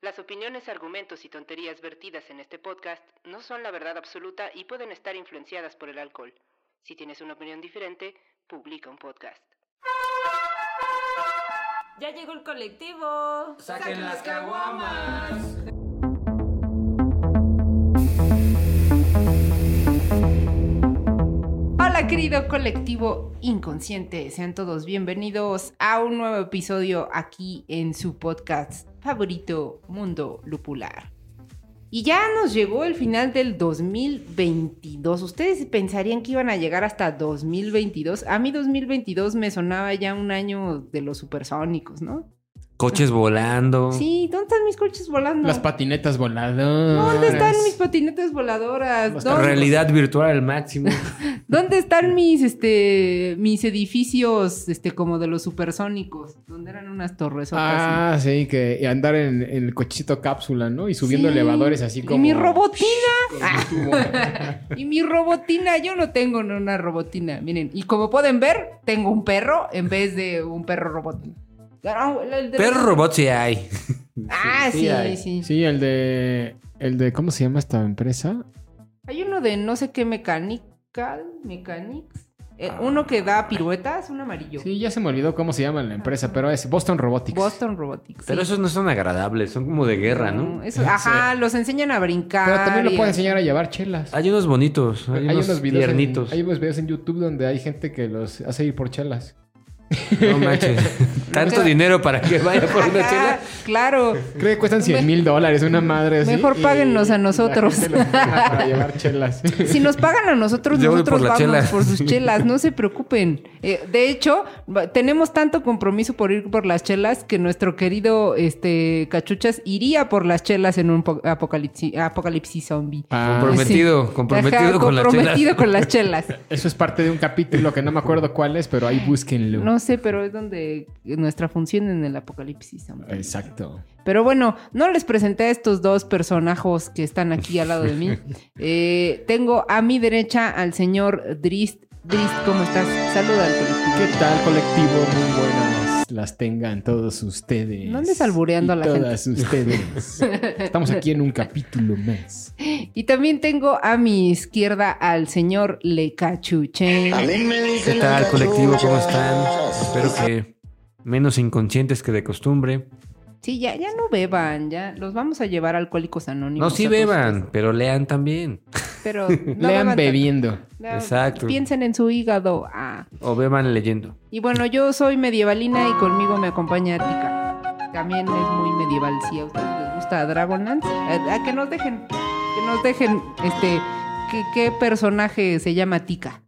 Las opiniones, argumentos y tonterías vertidas en este podcast no son la verdad absoluta y pueden estar influenciadas por el alcohol. Si tienes una opinión diferente, publica un podcast. Ya llegó el colectivo. Saquen las caguamas. Querido colectivo inconsciente, sean todos bienvenidos a un nuevo episodio aquí en su podcast favorito Mundo Lupular. Y ya nos llegó el final del 2022. ¿Ustedes pensarían que iban a llegar hasta 2022? A mí 2022 me sonaba ya un año de los supersónicos, ¿no? Coches volando. Sí, ¿dónde están mis coches volando? Las patinetas voladoras. ¿Dónde están mis patinetas voladoras? ¿Dónde, Realidad virtual al máximo. ¿Dónde están mis este mis edificios este como de los supersónicos? Donde eran unas torres Ah, sí, que y andar en, en el cochecito cápsula, ¿no? Y subiendo Sí. elevadores así como. Y mi robotina. Y mi robotina, yo no tengo una robotina. Miren, y como pueden ver, tengo un perro en vez de un perro robotina. Ah, el- el de- Pero robots sí hay. Ah, sí, sí sí, hay. Sí, el de. El de. ¿Cómo se llama esta empresa? Hay uno de no sé qué mechanical, mechanics. Eh, uno que da piruetas, un amarillo. Sí, ya se me olvidó cómo se llama la empresa, pero es Boston Robotics. Boston Robotics. Pero sí. esos no son agradables, son como de guerra, ¿no? Eso- ajá, los enseñan a brincar. Pero también lo y- puede enseñar a llevar chelas. Hay unos bonitos, hay, unos, videos en, hay unos videos en YouTube donde hay gente que los hace ir por chelas. No manches. Tanto dinero para que vaya por una chela. Claro. Creo que cuestan 100 mil dólares una madre así. Mejor páguennos a nosotros. para llevar chelas. Si nos pagan a nosotros, Yo nosotros por vamos chela. por sus chelas, no se preocupen. Eh, de hecho, tenemos tanto compromiso por ir por las chelas que nuestro querido este Cachuchas iría por las chelas en un po- apocalipsis, apocalipsis zombie. Ah, Comprometido, Sí. comprometido Ajá, con las comprometido chelas. con las chelas. Eso es parte de un capítulo que no me acuerdo cuál es, pero ahí búsquenlo. No sé, pero es donde nuestra función en el apocalipsis. Exacto. Pero bueno, no les presenté a estos dos personajos que están aquí al lado de mí. Eh, tengo a mi derecha al señor Drist. Drist, ¿cómo estás? Saluda al colectivo. ¿Qué tal, colectivo? Muy buenas las tengan todos ustedes. No andes albureando Y a la todas ustedes. Estamos aquí en un capítulo más. Y también tengo a mi izquierda al señor Le Cachuche. ¿Qué tal, colectivo? ¿Cómo están? Espero que menos inconscientes que de costumbre. Sí, ya, ya no beban, ya los vamos a llevar a alcohólicos anónimos. No, sí todos beban, ustedes. pero lean también. Pero no Lean bebiendo. no, Exacto. Piensen en su hígado. Ah. O beban leyendo. Y bueno, yo soy medievalina y conmigo me acompaña Tika. También es muy medieval. Si a ustedes les gusta Dragonlance, a, a que nos dejen, que nos dejen, este, ¿qué, qué personaje se llama Tika?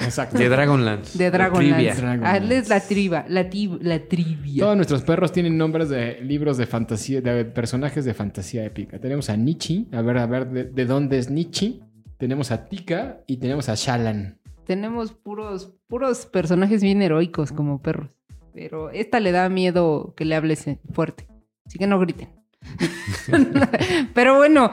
Exacto. De Dragonlance. De Trivia. Dragonlance. Dragonlance. Ah, es la triba, la, la trivia. Todos nuestros perros tienen nombres de libros de fantasía, de personajes de fantasía épica. Tenemos a Nietzsche, a ver, a ver, ¿de, de dónde es Nietzsche? Tenemos a Tika y tenemos a Shalan. Tenemos puros, puros personajes bien heroicos como perros. Pero esta le da miedo que le hables fuerte. Así que no griten. Pero bueno,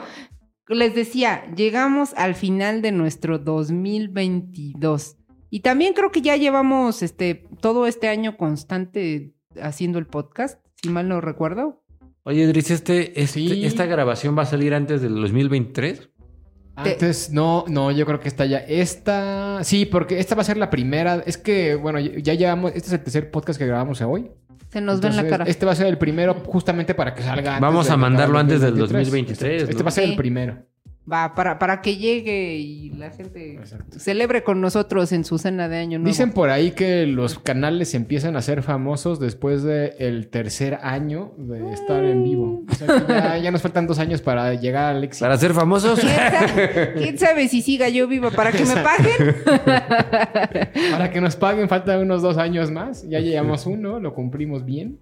les decía, llegamos al final de nuestro 2022. Y también creo que ya llevamos este todo este año constante haciendo el podcast, si mal no recuerdo. Oye, Dris, este, este- Sí. ¿esta grabación va a salir antes del 2023? Antes, no, no, yo creo que esta ya. Esta. Sí, porque esta va a ser la primera. Es que, bueno, ya llevamos. Este es el tercer podcast que grabamos hoy. Se nos ve en la cara. Este va a ser el primero justamente para que salga. antes Vamos a mandarlo antes del 2023, Este ¿no? va a ser Sí. el primero. Va, para, para que llegue y la gente Exacto. celebre con nosotros en su cena de año nuevo. Dicen por ahí que los canales empiezan a ser famosos después del tercer año de estar en vivo. O sea que ya, ya nos faltan dos años para llegar al éxito. Para ser famosos. ¿Quién sabe, quién sabe si siga yo viva para que me paguen? Para que nos paguen faltan unos dos años más. Ya llevamos uno, lo cumplimos bien.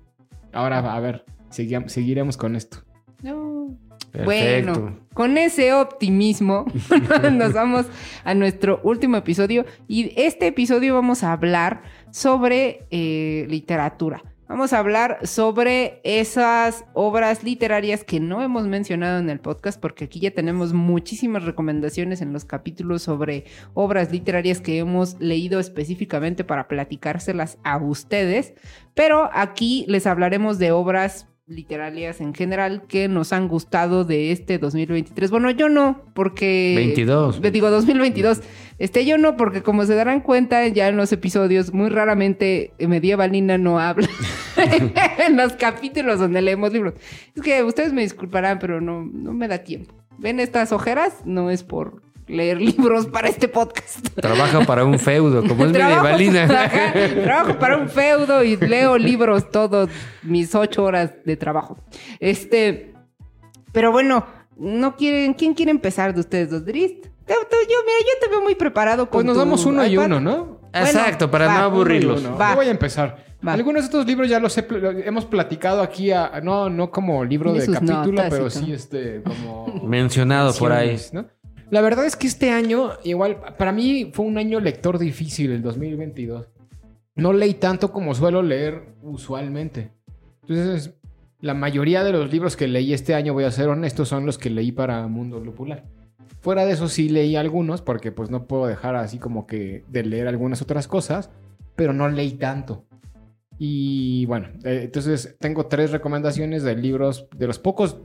Ahora, a ver, seguiremos con esto. No. Perfecto. Bueno, con ese optimismo nos vamos a nuestro último episodio y este episodio vamos a hablar sobre eh, literatura. Vamos a hablar sobre esas obras literarias que no hemos mencionado en el podcast porque aquí ya tenemos muchísimas recomendaciones en los capítulos sobre obras literarias que hemos leído específicamente para platicárselas a ustedes. Pero aquí les hablaremos de obras literarias en general que nos han gustado de este 2023. Bueno, yo no, porque... 22. Le digo 2022. Este, yo no, porque como se darán cuenta ya en los episodios, muy raramente Medievalina no habla en los capítulos donde leemos libros. Es que ustedes me disculparán, pero no, no me da tiempo. ¿Ven estas ojeras? No es por leer libros para este podcast. Trabaja para un feudo, como es Trabajo- medievalina. Trabajo para un feudo y leo libros todos mis ocho horas de trabajo. Este, pero bueno, no quieren, ¿quién quiere empezar de ustedes dos, Drist? Yo, mira, yo te veo muy preparado con Pues nos damos uno y uno, ¿no? Exacto, para va, no aburrirlos. Uno. Yo voy a empezar. Va. Algunos de estos libros ya los he hemos platicado aquí, a- no, no como libro de capítulo, notas pero sí este, como... Mencionado por ahí. ¿no? La verdad es que este año, igual, para mí fue un año lector difícil, el 2022. No leí tanto como suelo leer usualmente. Entonces, la mayoría de los libros que leí este año, voy a ser honesto, son los que leí para Mundo Lupular. Fuera de eso sí leí algunos, porque pues no puedo dejar así como que de leer algunas otras cosas, pero no leí tanto. Y bueno, eh, entonces tengo tres recomendaciones de libros, de los pocos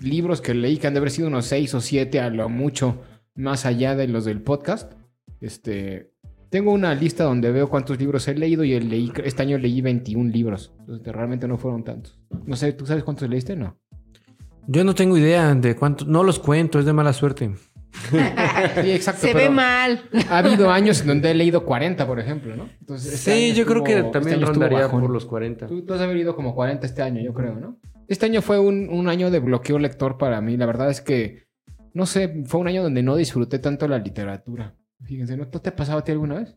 libros que leí, que han de haber sido unos seis o siete a lo mucho, más allá de los del podcast. Este, tengo una lista donde veo cuántos libros he leído y el leí, este año leí 21 libros. Entonces, realmente no fueron tantos. No sé, ¿tú sabes cuántos leíste? No. Yo no tengo idea de cuánto. No los cuento, es de mala suerte. Sí, exacto. Se ve mal. Ha habido años en donde he leído 40, por ejemplo, ¿no? Entonces, este Sí, yo creo que este también estuvo rondaría por los 40. Tú, tú has haber ido como 40 este año, yo creo, ¿no? Este año fue un, un año de bloqueo lector para mí. La verdad es que, no sé, fue un año donde no disfruté tanto la literatura. Fíjense, ¿no ¿No te ha pasado a ti alguna vez?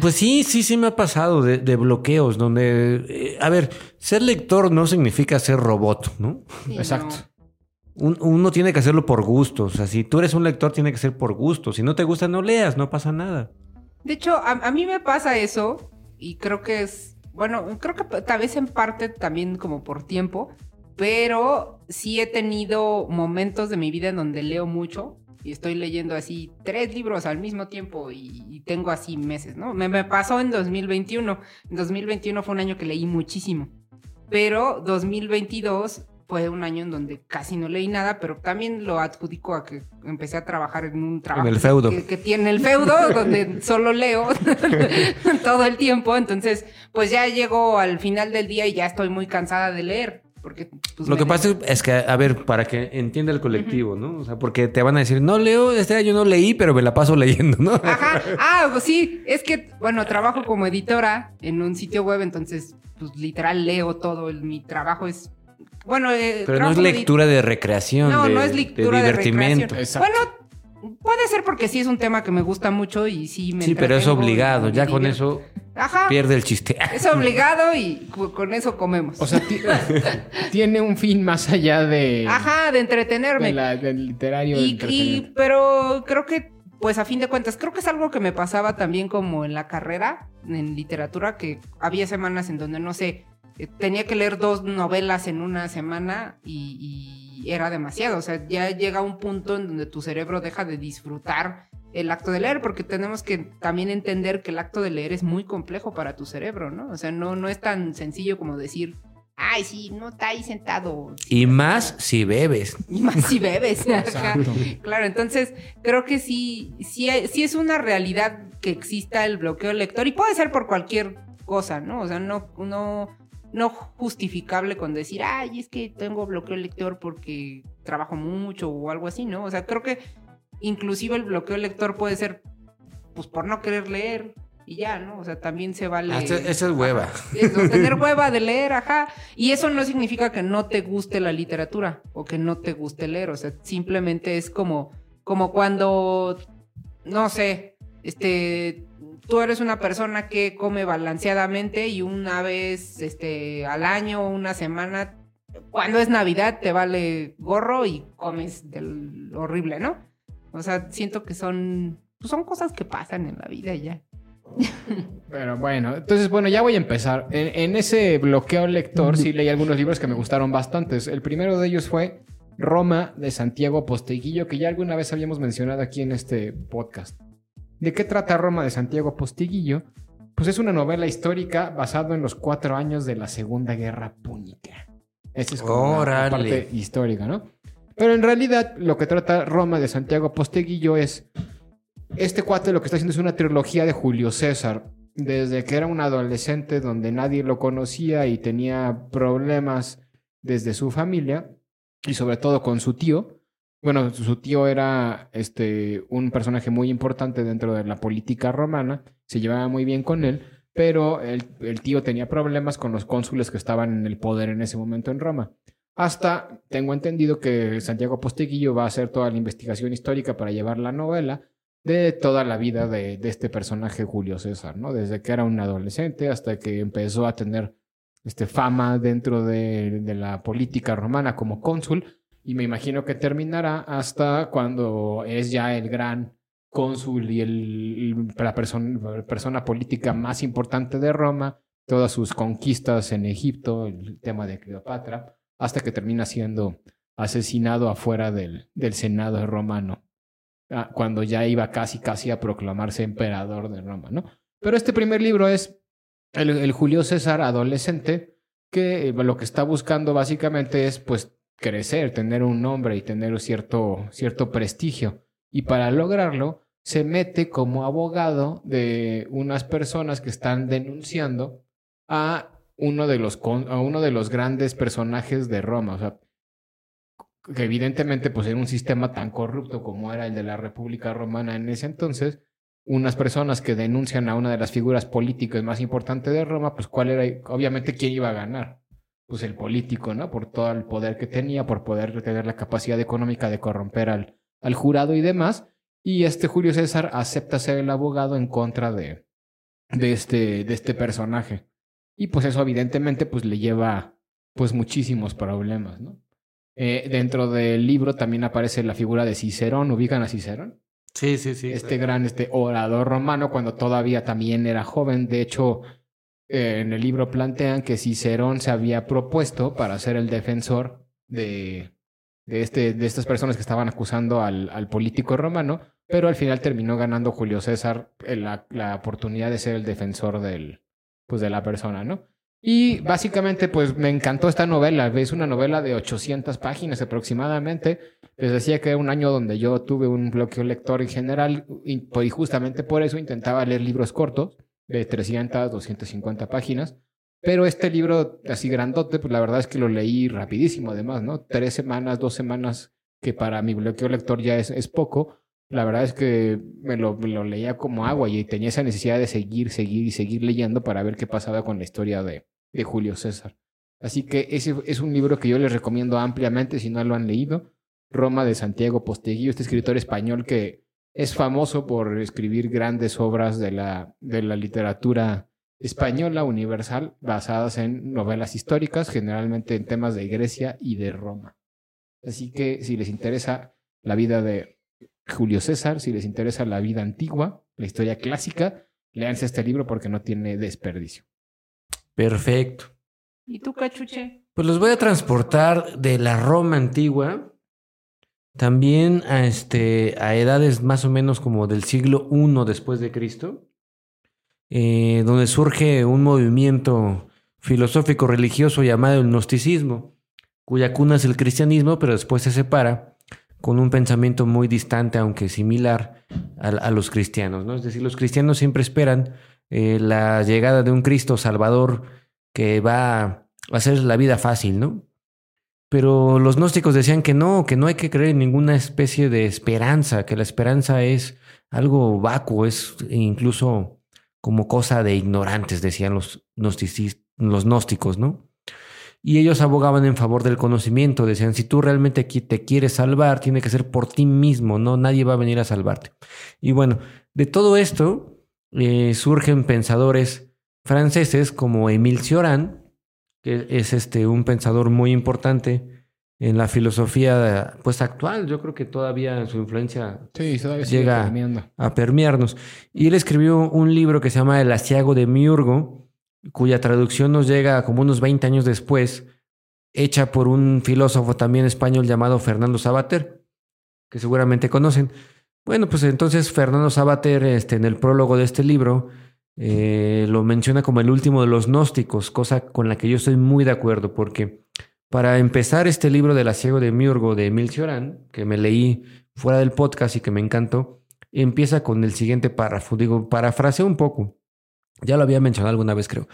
Pues sí, sí, sí me ha pasado de, de bloqueos donde... eh, a ver, ser lector no significa ser robot, ¿no? Sí, Exacto. no. Un- uno tiene que hacerlo por gusto. O sea, si tú eres un lector, tiene que ser por gusto. Si no te gusta, no leas, no pasa nada. De hecho, a, a mí me pasa eso y creo que es, bueno, creo que tal vez en parte también como por tiempo, pero sí he tenido momentos de mi vida en donde leo mucho y estoy leyendo así tres libros al mismo tiempo y, tengo así meses, ¿no? Me, me pasó en 2021. En 2021 fue un año que leí muchísimo, pero 2022 fue un año en donde casi no leí nada, pero también lo adjudico a que empecé a trabajar en un trabajo el feudo. que, que tiene el feudo, donde solo leo todo el tiempo. Entonces, pues ya llego al final del día y ya estoy muy cansada de leer. Porque, pues, Lo que pasa es que, a ver, para que entienda el colectivo, ¿no? O sea, porque te van a decir, no leo, este año no leí, pero me la paso leyendo, ¿no? Ajá. Ah, pues sí, es que, bueno, trabajo como editora en un sitio web, entonces, pues literal leo todo. mi trabajo es. Bueno, eh, Pero no es lectura de recreación, No, de, no es lectura de de divertimento. recreación. Bueno, puede ser porque sí es un tema que me gusta mucho y sí me sí, pero es obligado. Ya con eso Ajá. pierde el chiste. Es obligado y con eso comemos. O sea, ti- tiene un fin más allá de, Ajá, de entretenerme. de la- del literario. y, y- pero creo que, pues a fin de cuentas, creo que es algo que me pasaba también como en la carrera, en literatura, que había semanas en donde, no sé, tenía que leer dos novelas en una semana y, y era demasiado. O sea, ya llega un punto en donde tu cerebro deja de disfrutar el acto de leer, porque tenemos que también entender que el acto de leer es muy complejo para tu cerebro, ¿no? O sea, no, no es tan sencillo como decir, ay, sí, no está ahí sentado. Y más si bebes. Y más si bebes. Claro, entonces creo que sí, sí, sí es una realidad que exista el bloqueo lector y puede ser por cualquier cosa, ¿no? O sea, no, no, no justificable con decir, ay, es que tengo bloqueo lector porque trabajo mucho o algo así, ¿no? O sea, creo que inclusive el bloqueo lector puede ser, pues, por no querer leer y ya, ¿no? O sea, también se vale... Ah, esa- esa es hueva. Eso, tener hueva de leer, ajá. Y eso no significa que no te guste la literatura o que no te guste leer. O sea, simplemente es como, como cuando, no sé, este, tú eres una persona que come balanceadamente y una vez, este, al año, una semana, cuando es Navidad te vale gorro y comes del horrible, ¿no? O sea, siento que son, pues son cosas que pasan en la vida ya. Pero bueno, entonces bueno, ya voy a empezar. En, en ese bloqueo lector sí leí algunos libros que me gustaron bastantes. El primero de ellos fue Roma de Santiago Posteguillo, que ya alguna vez habíamos mencionado aquí en este podcast. ¿De qué trata Roma de Santiago Posteguillo? Pues es una novela histórica basada en los cuatro años de la Segunda Guerra Púnica. Esa es como la- parte histórica, ¿no? Pero en realidad lo que trata Roma de Santiago Posteguillo es... Este cuate lo que está haciendo es una trilogía de Julio César. Desde que era un adolescente donde nadie lo conocía y tenía problemas desde su familia y sobre todo con su tío. Bueno, su tío era este, un personaje muy importante dentro de la política romana, se llevaba muy bien con él, pero el, el tío tenía problemas con los cónsules que estaban en el poder en ese momento en Roma. Hasta tengo entendido que Santiago Posteguillo va a hacer toda la investigación histórica para llevar la novela de toda la vida de, de este personaje Julio César, ¿no? Desde que era un adolescente hasta que empezó a tener este, fama dentro de, de la política romana como cónsul y me imagino que terminará hasta cuando es ya el gran cónsul y el, la persona, persona política más importante de Roma, todas sus conquistas en Egipto, el tema de Cleopatra, hasta que termina siendo asesinado afuera del, del Senado romano, ah, cuando ya iba casi, casi a proclamarse emperador de Roma, ¿no? Pero este primer libro es el, el Julio César adolescente, que eh, lo que está buscando básicamente es, pues, crecer, tener un nombre y tener cierto, cierto prestigio. Y para lograrlo, se mete como abogado de unas personas que están denunciando a uno de los, a uno de los grandes personajes de Roma. O sea, que evidentemente, pues, en un sistema tan corrupto como era el de la República Romana en ese entonces, unas personas que denuncian a una de las figuras políticas más importantes de Roma, pues, ¿cuál era? Obviamente, ¿quién iba a ganar? Pues el político, ¿no? Por todo el poder que tenía, por poder tener la capacidad económica de corromper al, al jurado y demás. Y este Julio César acepta ser el abogado en contra de, de, este, de este personaje. Y pues eso evidentemente pues le lleva pues muchísimos problemas, ¿no? Eh, dentro del libro también aparece la figura de Cicerón, ¿ubican a Cicerón? Sí, sí, sí. este gran este orador romano cuando todavía también era joven. De hecho, en el libro plantean que Cicerón se había propuesto para ser el defensor de, de, este, de estas personas que estaban acusando al, al político romano, pero al final terminó ganando Julio César la, la oportunidad de ser el defensor del, pues, de la persona, ¿no? Y básicamente, pues me encantó esta novela. Es una novela de 800 páginas aproximadamente. Les decía que era un año donde yo tuve un bloqueo lector en general y, pues, y justamente por eso intentaba leer libros cortos de 300, 250 páginas. Pero este libro así grandote, pues la verdad es que lo leí rapidísimo además, ¿no? Tres semanas, dos semanas, que para mi bloqueo lector ya es, es poco. La verdad es que me lo, me lo leía como agua y tenía esa necesidad de seguir, seguir y seguir leyendo para ver qué pasaba con la historia de, de Julio César. Así que ese es un libro que yo les recomiendo ampliamente si no lo han leído. Roma de Santiago Posteguillo, este escritor español que es famoso por escribir grandes obras de la, de la literatura española universal basadas en novelas históricas, generalmente en temas de Grecia y de Roma. Así que si les interesa la vida de Julio César, si les interesa la vida antigua, la historia clásica, léanse este libro porque no tiene desperdicio. Perfecto. ¿Y tú, cachuche? Pues los voy a transportar de la Roma antigua también a, este, a edades más o menos como del siglo I después de Cristo, eh, donde surge un movimiento filosófico religioso llamado el gnosticismo, cuya cuna es el cristianismo, pero después se separa con un pensamiento muy distante, aunque similar, a, a los cristianos. ¿no? Es decir, los cristianos siempre esperan eh, la llegada de un Cristo Salvador que va a hacer la vida fácil, ¿no? Pero los gnósticos decían que no, que no hay que creer en ninguna especie de esperanza, que la esperanza es algo vacuo, es incluso como cosa de ignorantes, decían los, gnósticos, ¿no? Y ellos abogaban en favor del conocimiento, decían, si tú realmente te quieres salvar, tiene que ser por ti mismo, no nadie va a venir a salvarte. Y bueno, de todo esto eh, surgen pensadores franceses como Émile Cioran, que es este, un pensador muy importante en la filosofía pues actual. Yo creo que todavía su influencia Sí, Llega- permeando. a permearnos. Y él escribió un libro que se llama El asiago de Miurgo, cuya traducción nos llega como unos 20 años después, hecha por un filósofo también español llamado Fernando Sabater, que seguramente conocen. Bueno, pues entonces Fernando Sabater, este, en el prólogo de este libro, eh, lo menciona como el último de los gnósticos, cosa con la que yo estoy muy de acuerdo, porque para empezar este libro del asiago de Miurgo de Emil Cioran, que me leí fuera del podcast y que me encantó, empieza con el siguiente párrafo. Digo, parafraseo un poco. Ya lo había mencionado alguna vez, creo.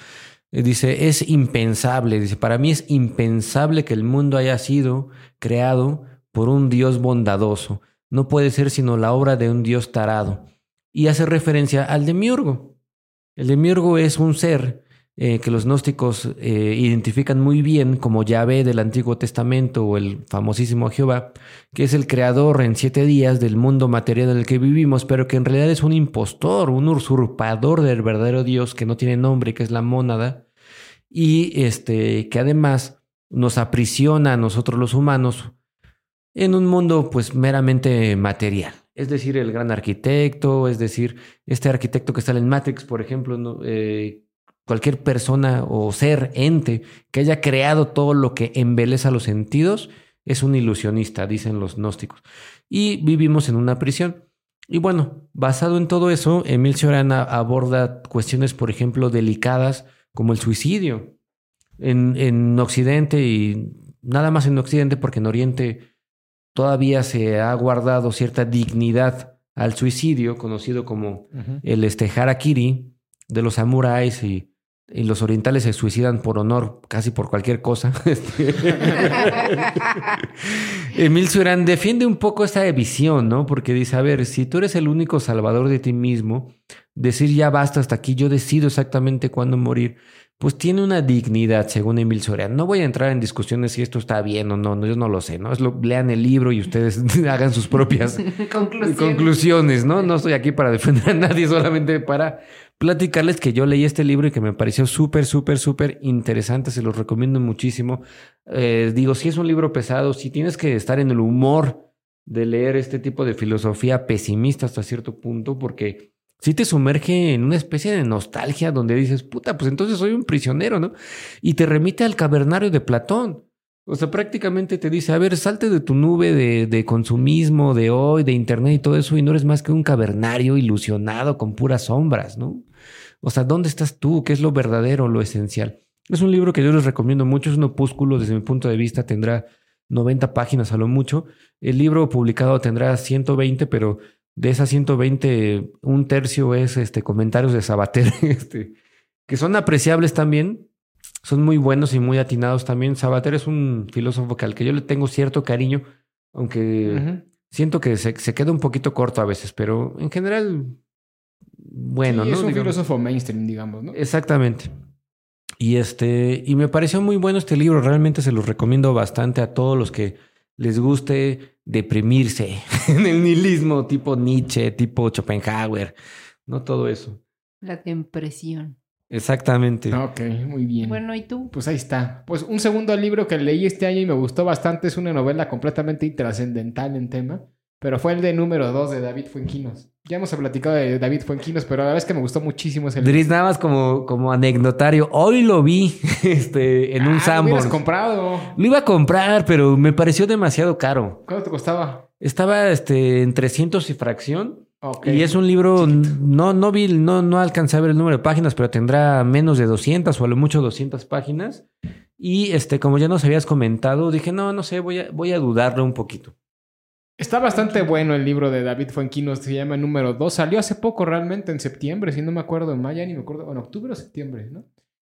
Eh, Dice, es impensable, dice, para mí es impensable que el mundo haya sido creado por un Dios bondadoso. No puede ser sino la obra de un Dios tarado. Y hace referencia al demiurgo. El demiurgo es un ser eh, que los gnósticos eh, identifican muy bien como Yahvé del Antiguo Testamento o el famosísimo Jehová, que es el creador en siete días del mundo material en el que vivimos, pero que en realidad es un impostor, un usurpador del verdadero Dios que no tiene nombre, que es la mónada, y este, que además nos aprisiona a nosotros los humanos en un mundo pues meramente material. Es decir, el gran arquitecto, es decir, este arquitecto que sale en Matrix, por ejemplo. Eh, cualquier persona o ser, ente que haya creado todo lo que embeleza los sentidos, es un ilusionista, dicen los gnósticos. Y vivimos en una prisión. Y bueno, basado en todo eso, Emil Cioran a- aborda cuestiones, por ejemplo, delicadas como el suicidio. En Occidente y nada más en Occidente, porque en Oriente todavía se ha guardado cierta dignidad al suicidio, conocido como el este, harakiri de los samuráis y, y los orientales se suicidan por honor, casi por cualquier cosa. Este, Emil Cioran defiende un poco esta visión, ¿no? Porque dice, a ver, si tú eres el único salvador de ti mismo, decir ya basta hasta aquí, yo decido exactamente cuándo morir, pues tiene una dignidad, según Emil Cioran. No voy a entrar en discusiones si esto está bien o no, no yo no lo sé, ¿no? Es lo, lean el libro y ustedes hagan sus propias conclusiones, ¿no? No estoy aquí para defender a nadie, solamente para platicarles que yo leí este libro y que me pareció súper, súper, súper interesante. Se los recomiendo muchísimo. Eh, digo, si es un libro pesado, si tienes que estar en el humor de leer este tipo de filosofía pesimista hasta cierto punto, porque sí te sumerge en una especie de nostalgia donde dices, puta, pues entonces soy un prisionero, ¿no? Y te remite al cavernario de Platón. O sea, prácticamente te dice, a ver, salte de tu nube de, de consumismo, de hoy, de internet y todo eso, y no eres más que un cavernario ilusionado con puras sombras, ¿no? O sea, ¿dónde estás tú? ¿Qué es lo verdadero, lo esencial? Es un libro que yo les recomiendo mucho, es un opúsculo, desde mi punto de vista tendrá 90 páginas a lo mucho. El libro publicado tendrá 120, pero de esas 120, un tercio es este, comentarios de Sabater, este, que son apreciables también, son muy buenos y muy atinados también. Sabater es un filósofo que al que yo le tengo cierto cariño, aunque siento que se, se queda un poquito corto a veces, pero en general, bueno, Sí, ¿no? Es un Digamos. filósofo mainstream, digamos, ¿no? Exactamente. Y este, y me pareció muy bueno este libro. Realmente se los recomiendo bastante a todos los que les guste deprimirse en el nihilismo, tipo Nietzsche, tipo Schopenhauer, no todo eso. La depresión. Exactamente. Ok, muy bien. Bueno, ¿y tú? Pues ahí está. Pues un segundo libro que leí este año y me gustó bastante es una novela completamente intrascendental en tema, pero fue el de número 2 de David Fuenquinos. Ya hemos platicado de David Fuenquinos, pero la verdad es que me gustó muchísimo ese libro. Dries, nada más como, como anecdotario, hoy lo vi este, en un Ah, lo hubieras Sanborns. comprado. Lo iba a comprar, pero me pareció demasiado caro. ¿Cuánto te costaba? Estaba este, en 300 y fracción. Ok. Y es un libro, no, no vi, no, no alcancé a ver el número de páginas, pero tendrá menos de 200 o a lo mucho 200 páginas. Y este, como ya nos habías comentado, dije, no, no sé, voy a, voy a dudarlo un poquito. Está bastante bueno el libro de David Fuenquinos, se llama número 2. Salió hace poco realmente, en septiembre, si no me acuerdo, en mayo, ni me acuerdo, en octubre o septiembre, ¿no?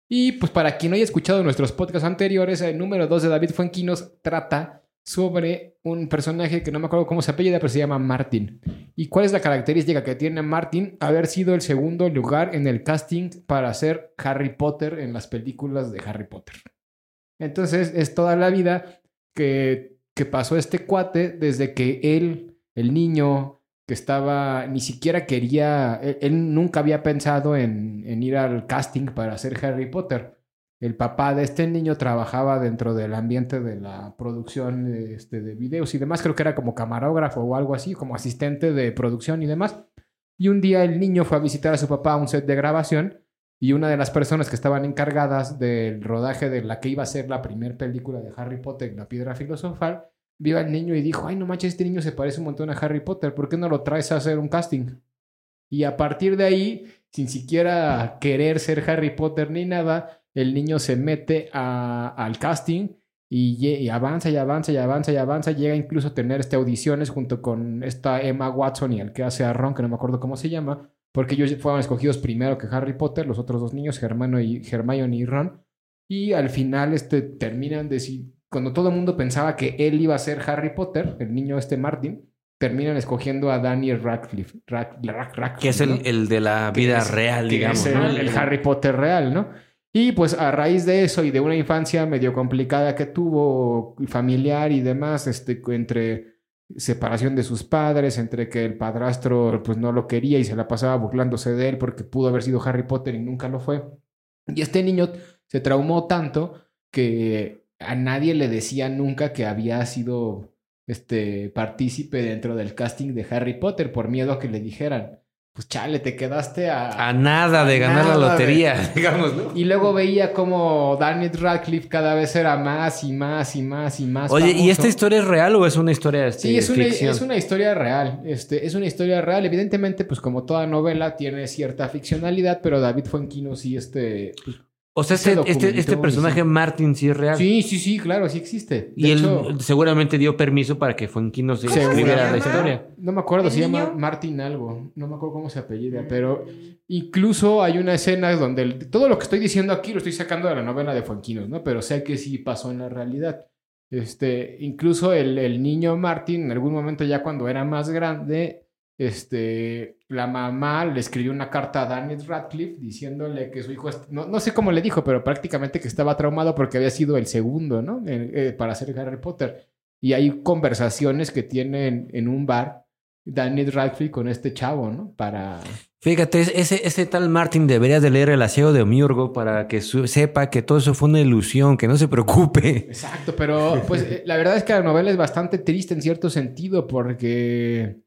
Y pues para quien no haya escuchado nuestros podcasts anteriores, el número 2 de David Fuenquinos trata sobre un personaje que no me acuerdo cómo se apellida, pero se llama Martin. ¿Y cuál es la característica que tiene Martin? Haber sido el segundo lugar en el casting para hacer Harry Potter en las películas de Harry Potter. Entonces es toda la vida que, que pasó este cuate desde que él, el niño que estaba, ni siquiera quería, él, nunca había pensado en, ir al casting para hacer Harry Potter. el papá de este niño trabajaba dentro del ambiente de la producción este, de videos y demás. Creo que era como camarógrafo o algo así, como asistente de producción y demás. Y un día el niño fue a visitar a su papá a un set de grabación y una de las personas que estaban encargadas del rodaje de la que iba a ser la primera película de Harry Potter, La Piedra Filosofal, vio al niño y dijo, ay no manches, este niño se parece un montón a Harry Potter, ¿por qué no lo traes a hacer un casting? Y a partir de ahí, sin siquiera querer ser Harry Potter ni nada, el niño se mete al casting y, avanza y avanza y avanza y avanza. Llega incluso a tener este, audiciones junto con esta Emma Watson y el que hace a Ron, que no me acuerdo cómo se llama, porque ellos fueron escogidos primero que Harry Potter, los otros dos niños, Hermano y, Hermione y Ron. Y al final este, terminan de... Cuando todo el mundo pensaba que él iba a ser Harry Potter, el niño este Martin, terminan escogiendo a Daniel Radcliffe. que es el, de la vida real, digamos. el Harry Potter real, ¿no? Y pues a raíz de eso y de una infancia medio complicada que tuvo, familiar y demás, este, entre separación de sus padres, entre que el padrastro pues no lo quería y se la pasaba burlándose de él porque pudo haber sido Harry Potter y nunca lo fue. Y este niño se traumó tanto que a nadie le decía nunca que había sido este partícipe dentro del casting de Harry Potter por miedo a que le dijeran pues chale, te quedaste a... A nada de ganar la lotería, digamos, ¿no? Y luego veía como Daniel Radcliffe cada vez era más y más y más y más. Oye, ¿y esta historia es real o es una historia este, Sí, es una, es una historia real. Este, es una historia real. Evidentemente, pues como toda novela, tiene cierta ficcionalidad, pero David Fuenquino sí, este... Pues, o sea, este, este, este personaje Martin sí es real. Sí, sí, sí, claro, sí existe. y él seguramente dio permiso para que Fuenquino se escribiera la historia. No me acuerdo, se llama Martin algo. No me acuerdo cómo se apellida, pero incluso hay una escena donde todo lo que estoy diciendo aquí lo estoy sacando de la novela de Fuenquinos, ¿no? Pero sé que sí pasó en la realidad. Este, incluso el, el niño Martin, en algún momento ya cuando era más grande, este, la mamá le escribió una carta a Daniel Radcliffe diciéndole que su hijo, no, no, sé cómo le dijo, pero prácticamente que estaba traumado porque había sido el segundo, ¿no? Eh, para hacer Harry Potter. Y hay conversaciones que tienen en un bar Daniel Radcliffe con este chavo, ¿no? Para... Fíjate, ese, ese tal Martin debería de leer el aseo de Omiurgo para que sepa que todo eso fue una ilusión, que no se preocupe. Exacto, pero pues eh, la verdad es que la novela es bastante triste en cierto sentido porque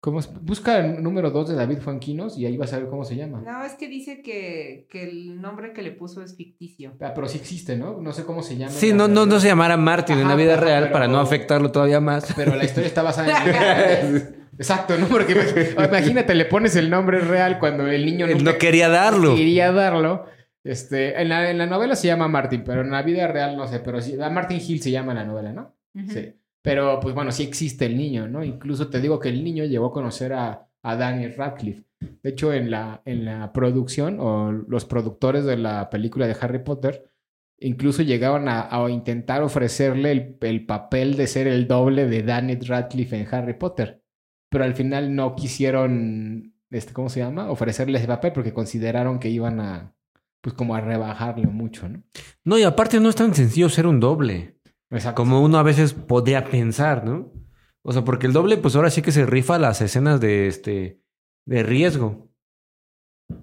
¿Cómo Busca el número 2 de David Fuenquinos y ahí vas a ver cómo se llama. No, es que dice que, el nombre que le puso es ficticio. Ah, pero sí existe, ¿no? No sé cómo se llama. Sí, no, no, no se llamara Martin en la vida real para no afectarlo todavía más. Pero la historia está basada en... Exacto, ¿no? Porque imagínate, le pones el nombre real cuando el niño no quería darlo. Quería darlo. Este, en la, en la novela se llama Martin, pero en la vida real no sé, pero sí, Martin Hill se llama la novela, ¿no? Sí. Pero pues bueno, sí existe el niño, ¿no? Incluso te digo que el niño llegó a conocer a, Daniel Radcliffe. De hecho, en la, en la producción o los productores de la película de Harry Potter incluso llegaban a, intentar ofrecerle el, el, papel de ser el doble de Daniel Radcliffe en Harry Potter. Pero al final no quisieron, este, ¿cómo se llama? Ofrecerle ese papel porque consideraron que iban a, pues como a rebajarlo mucho, ¿no? No, y aparte no es tan sencillo ser un doble. Como uno a veces podría pensar, ¿no? O sea, porque el doble, pues ahora sí que se rifa las escenas de este de riesgo.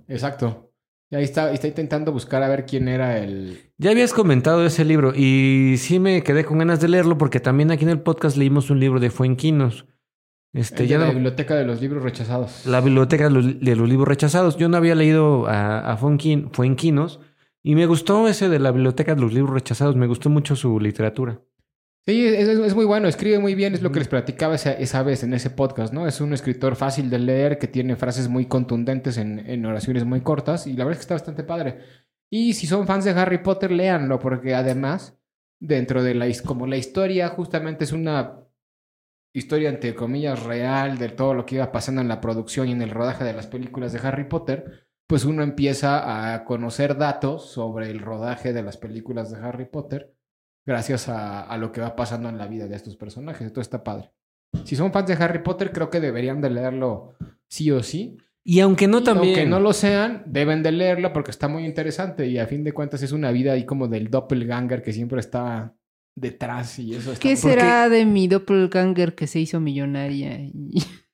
Exacto. Y ahí está, está intentando buscar a ver quién era el. Ya habías comentado ese libro y sí me quedé con ganas de leerlo porque también aquí en el podcast leímos un libro de Fuenquinos. Este, ya la biblioteca de los libros rechazados. La biblioteca de los, libros rechazados. Yo no había leído a, a Fuenquinos y me gustó ese de la biblioteca de los libros rechazados, me gustó mucho su literatura. Sí, es, muy bueno, escribe muy bien, es lo que les platicaba esa, vez en ese podcast, ¿no? Es un escritor fácil de leer, que tiene frases muy contundentes en, oraciones muy cortas, y la verdad es que está bastante padre. Y si son fans de Harry Potter, léanlo, porque además, dentro de la, como la historia justamente es una historia, entre comillas, real de todo lo que iba pasando en la producción y en el rodaje de las películas de Harry Potter, pues uno empieza a conocer datos sobre el rodaje de las películas de Harry Potter gracias a, lo que va pasando en la vida de estos personajes. Esto está padre. Si son fans de Harry Potter, creo que deberían de leerlo sí o sí. Y aunque no también. Aunque no lo sean, deben de leerlo porque está muy interesante y a fin de cuentas es una vida ahí como del doppelganger que siempre está detrás y eso ¿Qué será de mi doppelganger que se hizo millonaria?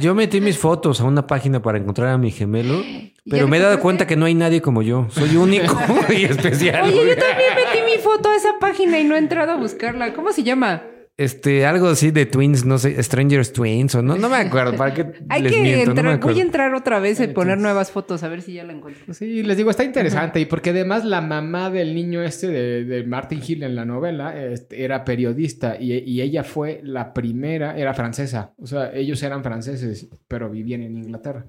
Yo metí mis fotos a una página para encontrar a mi gemelo, pero ¿Ya me he dado cuenta que no hay nadie como yo. Soy único y especial. Oye, yo también metí mi foto a esa página y no he entrado a buscarla. ¿Cómo se llama? Este, algo así de Twins, no sé, Strangers Twins o no, no me acuerdo. ¿Para qué Hay les que miento? No me entrar. acuerdo. voy a entrar otra vez y poner nuevas fotos a ver si ya la encuentro. Sí, les digo, está interesante. Y porque además la mamá del niño este de, de Martin Hill en la novela este, era periodista y, y ella fue la primera, era francesa. O sea, ellos eran franceses, pero vivían en Inglaterra.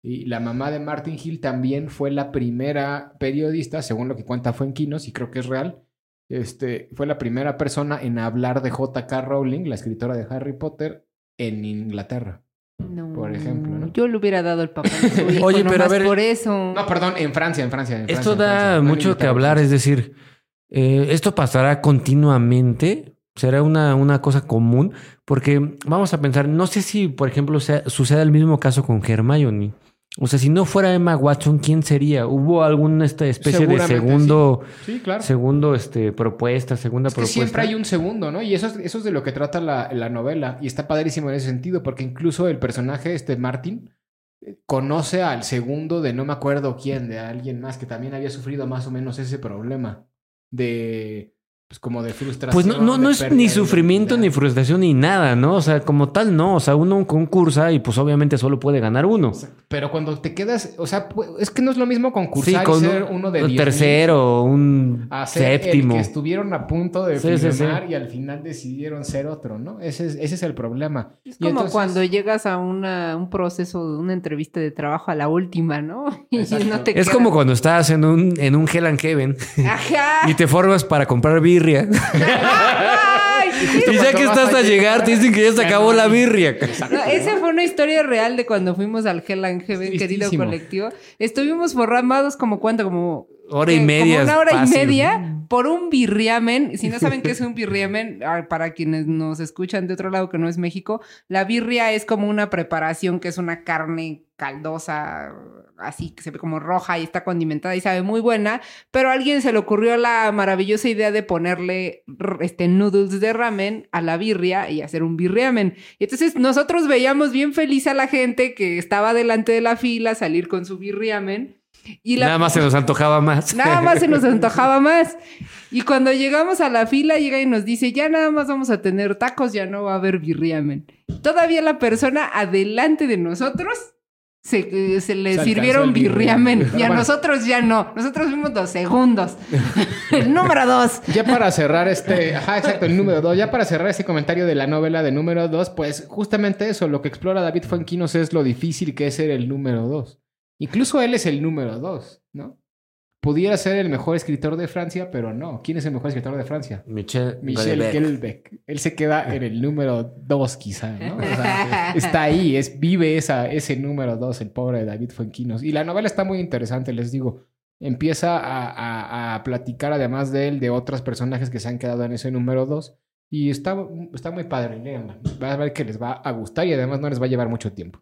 Y la mamá de Martin Hill también fue la primera periodista, según lo que cuenta Fuenquinos, y creo que es real. Este, fue la primera persona en hablar de J.K. Rowling, la escritora de Harry Potter, en Inglaterra. No. Por ejemplo, ¿no? Yo le hubiera dado el papel hijo, Oye, pero a ver- por eso. No, perdón, en Francia, en Francia. en Esto Francia, en da Francia, no en mucho que hablar, es decir, eh, esto pasará continuamente, será una, una cosa común, porque vamos a pensar, no sé si, por ejemplo, sea- suceda el mismo caso con Hermione. O sea, si no fuera Emma Watson, ¿quién sería? ¿Hubo alguna esta especie de segundo, Sí, claro. segundo este, propuesta, segunda Es que propuesta? siempre hay un segundo, ¿no? Y eso es, eso es de lo que trata la, la novela. Y está padrísimo en ese sentido, porque incluso el personaje, este Martin, eh, conoce al segundo de no me acuerdo quién, de alguien más que también había sufrido más o menos ese problema de, pues como de frustración. Pues no, no, no es ni sufrimiento, ni frustración, ni nada, ¿no? O sea, como tal, no. O sea, uno concursa y pues obviamente solo puede ganar uno. Pero cuando te quedas, o sea, es que no es lo mismo Sí, concursar con y ser uno de un 10,000 tercero, un a ser séptimo. el que estuvieron a punto de Sí, sí, sí. filmar y al final decidieron ser otro, ¿no? Ese es, ese es el problema. Es Y como entonces- cuando llegas a una, un proceso de una entrevista de trabajo a la última, ¿no? Y no te Es queda- como cuando estás en un, en un Hell and Heaven Ajá. y te formas para comprar birria. Y ya que estás a llegar, te dicen que ya se acabó la birria. No, esa fue una historia real de cuando fuimos al Hell and Heaven, querido colectivo. Estuvimos formados como cuánto, como Hora y media. Como una hora fácil. y media por un birriamen. Si no saben qué es un birriamen, ah, para quienes nos escuchan de otro lado que no es México, la birria es como una preparación que es una carne caldosa, así que se ve como roja y está condimentada y sabe muy buena, pero a alguien se le ocurrió la maravillosa idea de ponerle este noodles de ramen a la birria y hacer un birriamen. Y entonces nosotros veíamos bien feliz a la gente que estaba delante de la fila salir con su birriamen y la Nada más se nos antojaba más. Nada más se nos antojaba más. Y cuando llegamos a la fila, llega y nos dice, ya nada más vamos a tener tacos, ya no va a haber birriamen. Todavía la persona adelante de nosotros se, eh, se le Se sirvieron birriamen. Y a nosotros ya no. Nosotros fuimos dos segundos. el número dos. Ya para cerrar este, ajá, exacto, el número dos, ya para cerrar este comentario de la novela de número dos, pues justamente eso, lo que explora David Fuenquinos es lo difícil que es ser el número dos. Incluso él es el número dos, ¿no? Pudiera ser el mejor escritor de Francia, pero no. ¿Quién es el mejor escritor de Francia? Michel, Michel. Houellebecq. Él se queda en el número dos, quizá, ¿no? O sea, está ahí, es, vive esa, ese número dos, el pobre David Fuenquinos. Y la novela está muy interesante, les digo. Empieza a, a- a platicar, además de él, de otros personajes que se han quedado en ese número dos. Y está, está muy padre, léanla. Vas a ver que les va a gustar y además no les va a llevar mucho tiempo.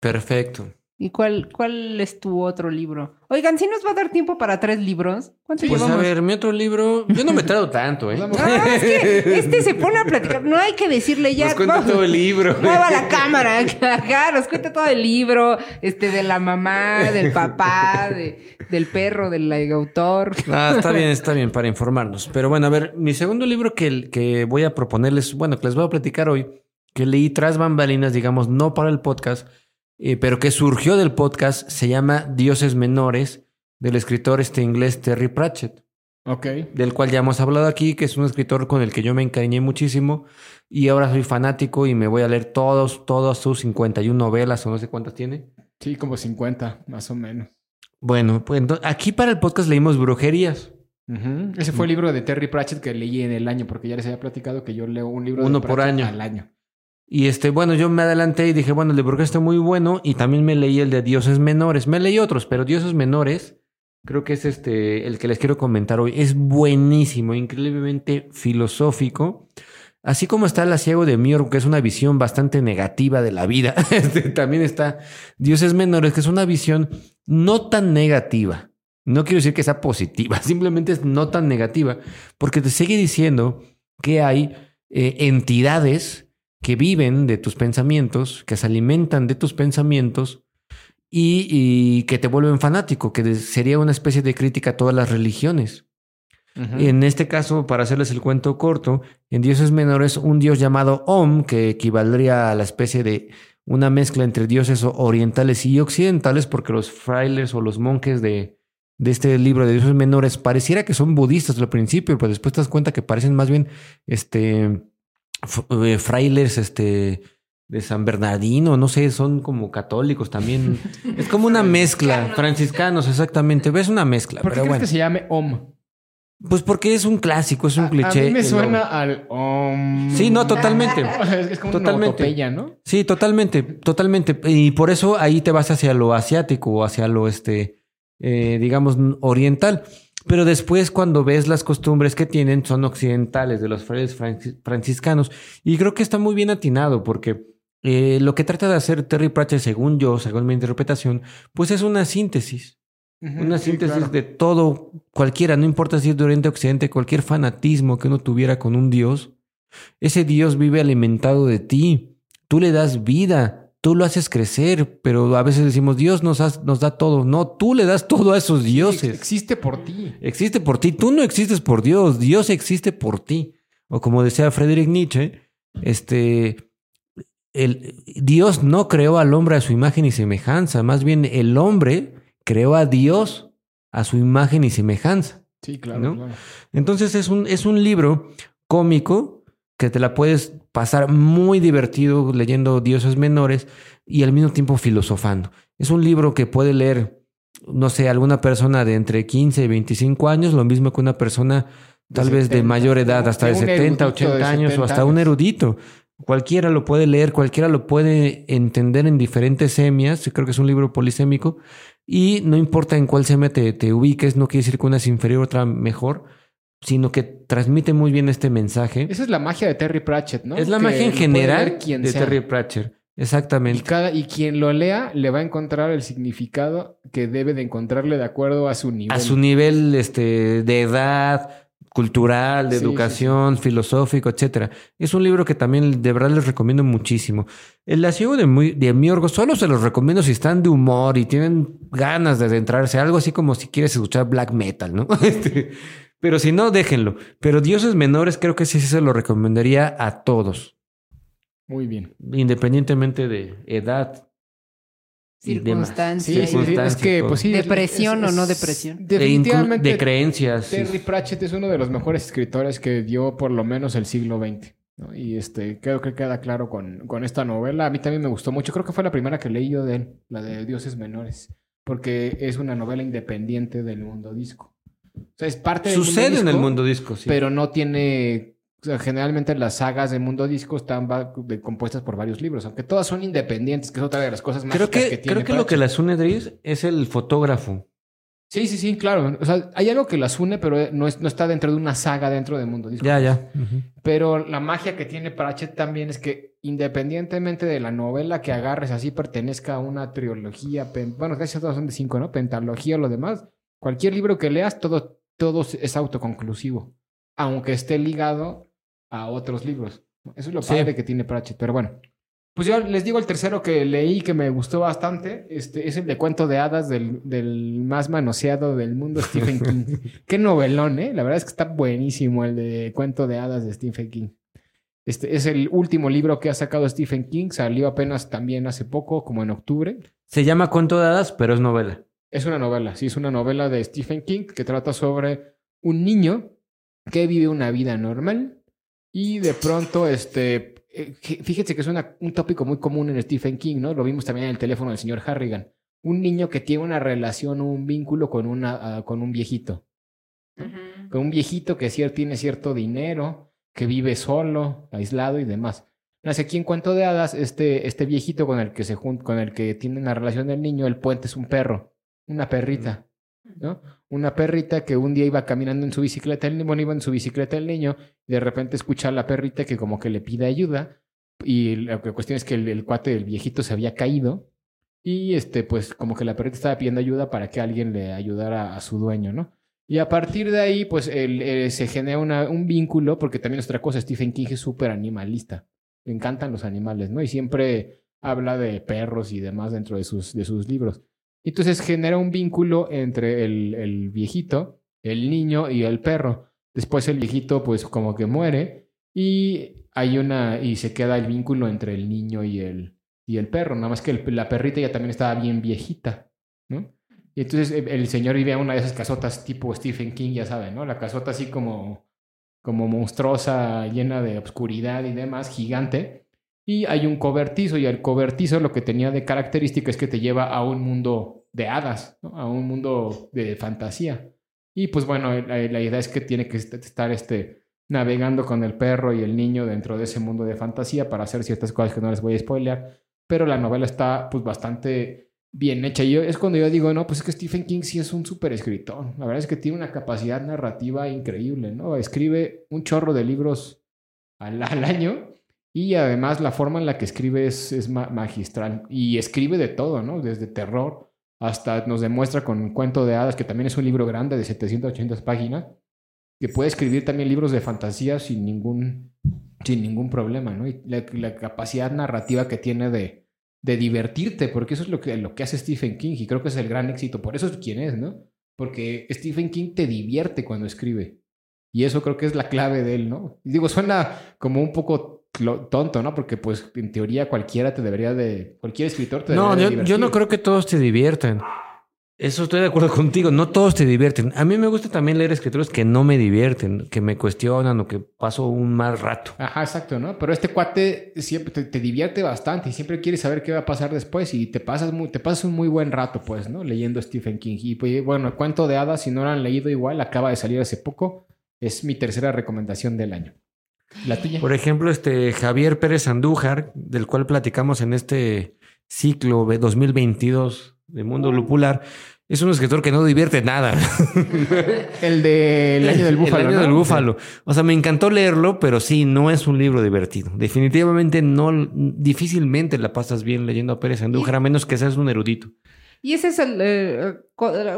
Perfecto. ¿Y cuál, cuál es tu otro libro? Oigan, ¿sí nos va a dar tiempo para tres libros? ¿Cuántos Pues a ver, mi otro libro. Yo no me traigo tanto, ¿eh? No, es que este se pone a platicar. No hay que decirle ya. Nos cuenta vamos. todo el libro. Mueva la cámara, acá nos cuenta todo el libro, este, de la mamá, del papá, de, del perro, del autor. Ah, está bien, está bien para informarnos. Pero bueno, a ver, mi segundo libro que, que voy a proponerles, bueno, que les voy a platicar hoy, que leí tras bambalinas, digamos, no para el podcast, eh, pero que surgió del podcast, se llama Dioses Menores, del escritor este inglés Terry Pratchett, Ok. del cual ya hemos hablado aquí, que es un escritor con el que yo me encariñé muchísimo y ahora soy fanático y me voy a leer todos, todas sus 51 novelas o no sé cuántas tiene. Sí, como 50, más o menos. Bueno, pues entonces, aquí para el podcast leímos Brujerías. Ese fue el libro de Terry Pratchett que leí en el año, porque ya les había platicado que yo leo un libro Uno de por año. al año. Y este, bueno, yo me adelanté y dije, bueno, el de Brujerías está muy bueno. Y también me leí el de Dioses Menores. Me leí otros, pero Dioses Menores, creo que es este, el que les quiero comentar hoy. Es buenísimo, increíblemente filosófico. Así como está La Ciego de Mior, que es una visión bastante negativa de la vida. Este, también está Dioses Menores, que es una visión no tan negativa. No quiero decir que sea positiva, simplemente es no tan negativa, porque te sigue diciendo que hay eh, entidades que viven de tus pensamientos, que se alimentan de tus pensamientos y, y que te vuelven fanático, que sería una especie de crítica a todas las religiones. En este caso, para hacerles el cuento corto, en dioses menores, un dios llamado Om, que equivaldría a la especie de una mezcla entre dioses orientales y occidentales, porque los frailes o los monjes de, de este libro de dioses menores pareciera que son budistas al principio, pero después te das cuenta que parecen más bien este, eh, frailes este, de San Bernardino, no sé, son como católicos también. es como una mezcla, franciscanos, exactamente. Ves una mezcla. ¿Por qué pero crees bueno. que se llame Om? Pues porque es un clásico, es un A- cliché. A mí me suena Om. al Om. Sí, no, totalmente. es, es como Totalmente. una onomatopeya, ¿no? Sí, totalmente, totalmente. Y por eso ahí te vas hacia lo asiático o hacia lo, este, eh, digamos, oriental. Pero después cuando ves las costumbres que tienen son occidentales de los frailes francis- franciscanos. Y creo que está muy bien atinado porque eh, lo que trata de hacer Terry Pratchett, según yo, según mi interpretación, pues es una síntesis. Una Sí, síntesis claro. de todo, cualquiera, no importa si es de Oriente o Occidente, cualquier fanatismo que uno tuviera con un Dios, ese Dios vive alimentado de ti. Tú le das vida, tú lo haces crecer, pero a veces decimos, Dios nos, has- nos da todo. No, tú le das todo a esos Sí, dioses. existe por ti. Existe por ti, tú no existes por Dios, Dios existe por ti. O como decía Friedrich Nietzsche, este, el, Dios no creó al hombre a su imagen y semejanza, más bien el hombre creó a Dios a su imagen y semejanza. Sí, claro. ¿No? claro. Entonces es un, es un libro cómico que te la puedes pasar muy divertido leyendo dioses menores y al mismo tiempo filosofando. Es un libro que puede leer, no sé, alguna persona de entre 15 y 25 años, lo mismo que una persona tal De vez de 70, mayor edad, hasta de un 70, erudito 80 de años o 70 hasta un erudito. Cualquiera lo puede leer, cualquiera lo puede entender en diferentes semias. Yo creo que es un libro polisémico y no importa en cuál semia te, te ubiques, no quiere decir que una es inferior, otra mejor, sino que transmite muy bien este mensaje. Esa es la magia de Terry Pratchett, ¿no? Es la Que magia en general de sea. Terry Pratchett. Y, Exactamente. cada, y quien lo lea le va a encontrar el significado que debe de encontrarle de acuerdo a su nivel. A su nivel este, de edad, cultural, de Sí, educación, filosófico, etcétera. Es un libro que también de verdad les recomiendo muchísimo. El La ciego de, muy, de Miorgo solo se los recomiendo si están de humor y tienen ganas de adentrarse. Algo así como si quieres escuchar black metal, ¿no? Este, pero si no, déjenlo. Pero Dioses Menores creo que sí, sí se lo recomendaría a todos, Muy bien. independientemente de edad. y demás. Circunstancias. Sí, sí, sí. Es que, pues sí. Depresión es- o no es- depresión. De, inclu- Definitivamente. de creencias. sí. Terry Pratchett es uno de los mejores escritores que dio por lo menos el siglo XX. ¿no? Y este, creo que queda claro con, con esta novela. A mí también me gustó mucho. Creo que fue la primera que leí yo de él, la de Dioses Menores. Porque es una novela independiente del mundo disco. O sea, es parte del Sucede mundo en el mundo disco, sí. Pero no tiene. o sea, generalmente las sagas del mundo disco están de- compuestas por varios libros, aunque todas son independientes, que es otra de las cosas más creo que, que, tiene creo que lo que las une, Dries, es el fotógrafo. Sí, sí, sí, claro. O sea, hay algo que las une, pero no, es, no está dentro de una saga dentro del mundo disco. Ya, ya. Pero la magia que tiene Pratchett también es que independientemente de la novela que agarres, así pertenezca a una trilogía, bueno, casi todas son de cinco, ¿no? Pentalogía o lo demás. Cualquier libro que leas, todo, todo es autoconclusivo, aunque esté ligado a otros libros. Eso es lo Sí. padre que tiene Pratchett. Pero bueno, pues yo les digo el tercero que leí que me gustó bastante. Este es el de cuento de hadas del, del más manoseado del mundo, Stephen King. Qué novelón, ¿eh? La verdad es que está buenísimo el de cuento de hadas de Stephen King. Este es el último libro que ha sacado Stephen King. Salió apenas también hace poco, como en octubre. Se llama Cuento de Hadas, pero es novela. Es una novela, sí, es una novela de Stephen King que trata sobre un niño que vive una vida normal y de pronto, este, eh, fíjense que es una- un tópico muy común en Stephen King, ¿no? Lo vimos también en el teléfono del señor Harrigan. Un niño que tiene una relación o un vínculo con, una, ah, con un viejito. Con un viejito que cier- tiene cierto dinero, que vive solo, aislado y demás. Nace aquí en Cuento de Hadas, este, este viejito con el que se con el que tiene una relación del niño, el puente es un perro, una perrita, ¿no? Una perrita que un día iba caminando en su bicicleta, el bueno, iba en su bicicleta el niño, y de repente escucha a la perrita que como que le pide ayuda, y la cuestión es que el, el cuate del viejito se había caído, y este, pues como que la perrita estaba pidiendo ayuda para que alguien le ayudara a su dueño, ¿no? Y a partir de ahí, pues el- se genera una- un vínculo, porque también otra cosa, Stephen King es súper animalista. le encantan los animales, ¿no? Y siempre habla de perros y demás dentro de sus, de sus libros. Entonces genera un vínculo entre el, el viejito, el niño y el perro. Después el viejito pues como que muere y hay una y se queda el vínculo entre el niño y el, y el perro. Nada más que el- la perrita ya también estaba bien viejita, ¿no? Y entonces el, el señor vive en una de esas casotas tipo Stephen King, ya saben, ¿no? La casota así como, como monstruosa, llena de obscuridad y demás, gigante. Y hay un cobertizo, y el cobertizo lo que tenía de característica es que te lleva a un mundo de hadas, a un mundo de fantasía. Y pues bueno, la, la idea es que tiene que est- estar este, navegando con el perro y el niño dentro de ese mundo de fantasía para hacer ciertas cosas que no les voy a spoilear. Pero la novela está pues bastante bien hecha. Y yo, es cuando yo digo, no, pues es que Stephen King sí es un súper escritor. La verdad es que tiene una capacidad narrativa increíble, ¿no? Escribe un chorro de libros al, al año y además la forma en la que escribe es, es ma- magistral. Y escribe de todo, ¿no? Desde terror hasta nos demuestra con Cuento de Hadas, que también es un libro grande de 780 páginas, que puede escribir también libros de fantasía sin ningún, sin ningún problema, ¿no? Y la, la capacidad narrativa que tiene de, de divertirte, porque eso es lo que, lo que hace Stephen King y creo que es el gran éxito. Por eso es quien es, ¿no? Porque Stephen King te divierte cuando escribe. Y eso creo que es la clave de él, ¿no? Y digo, suena como un poco tonto, ¿no? Porque pues en teoría cualquiera te debería de... Cualquier escritor te No, debería de yo, yo no creo que todos te diviertan. Eso estoy de acuerdo contigo. No todos te divierten. A mí me gusta también leer escritores que no me divierten, que me cuestionan o que paso un mal rato. Ajá, exacto, ¿no? Pero este cuate siempre te, te divierte bastante y siempre quieres saber qué va a pasar después y te pasas, muy, te pasas un muy buen rato, pues, ¿no? Leyendo Stephen King. Y pues, bueno, el cuento de hadas, si no lo han leído igual, acaba de salir hace poco. Es mi tercera recomendación del año. La tuya. Por ejemplo, este Javier Pérez Andújar, del cual platicamos en este ciclo de 2022 de Mundo Lupular, es un escritor que no divierte nada. El del año del búfalo. El año ¿no? del búfalo. O sea, me encantó leerlo, pero sí, no es un libro divertido. Definitivamente no, difícilmente la pasas bien leyendo a Pérez Andújar, a menos que seas un erudito. Y esa es el, eh,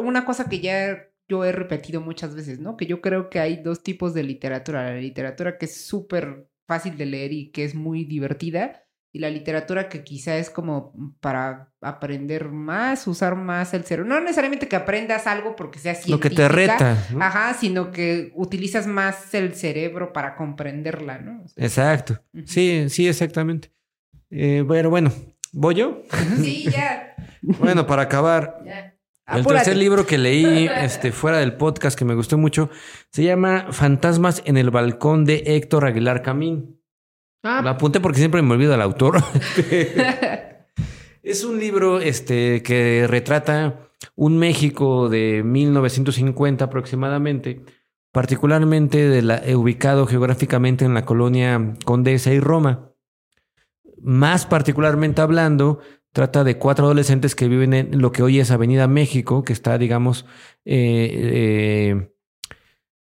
una cosa que ya yo he repetido muchas veces, ¿no? Que yo creo que hay dos tipos de literatura. La literatura que es súper fácil de leer y que es muy divertida. Y la literatura que quizá es como para aprender más, usar más el cerebro. No necesariamente que aprendas algo porque sea Lo científica. que te reta. ¿no? Ajá, sino que utilizas más el cerebro para comprenderla, ¿no? O sea, Exacto. Sí, sí, exactamente. Eh, bueno, bueno, ¿voy yo? Sí, ya. Bueno, para acabar, ya. El tercer libro que leí este, fuera del podcast que me gustó mucho se llama Fantasmas en el balcón de Héctor Aguilar Camín. Ah, Lo apunté porque siempre me olvido el autor. es un libro este, que retrata un México de 1950 aproximadamente, particularmente de la, eh, ubicado geográficamente en la colonia Condesa y Roma. Más particularmente hablando, trata de cuatro adolescentes que viven en lo que hoy es Avenida México, que está, digamos, eh, eh,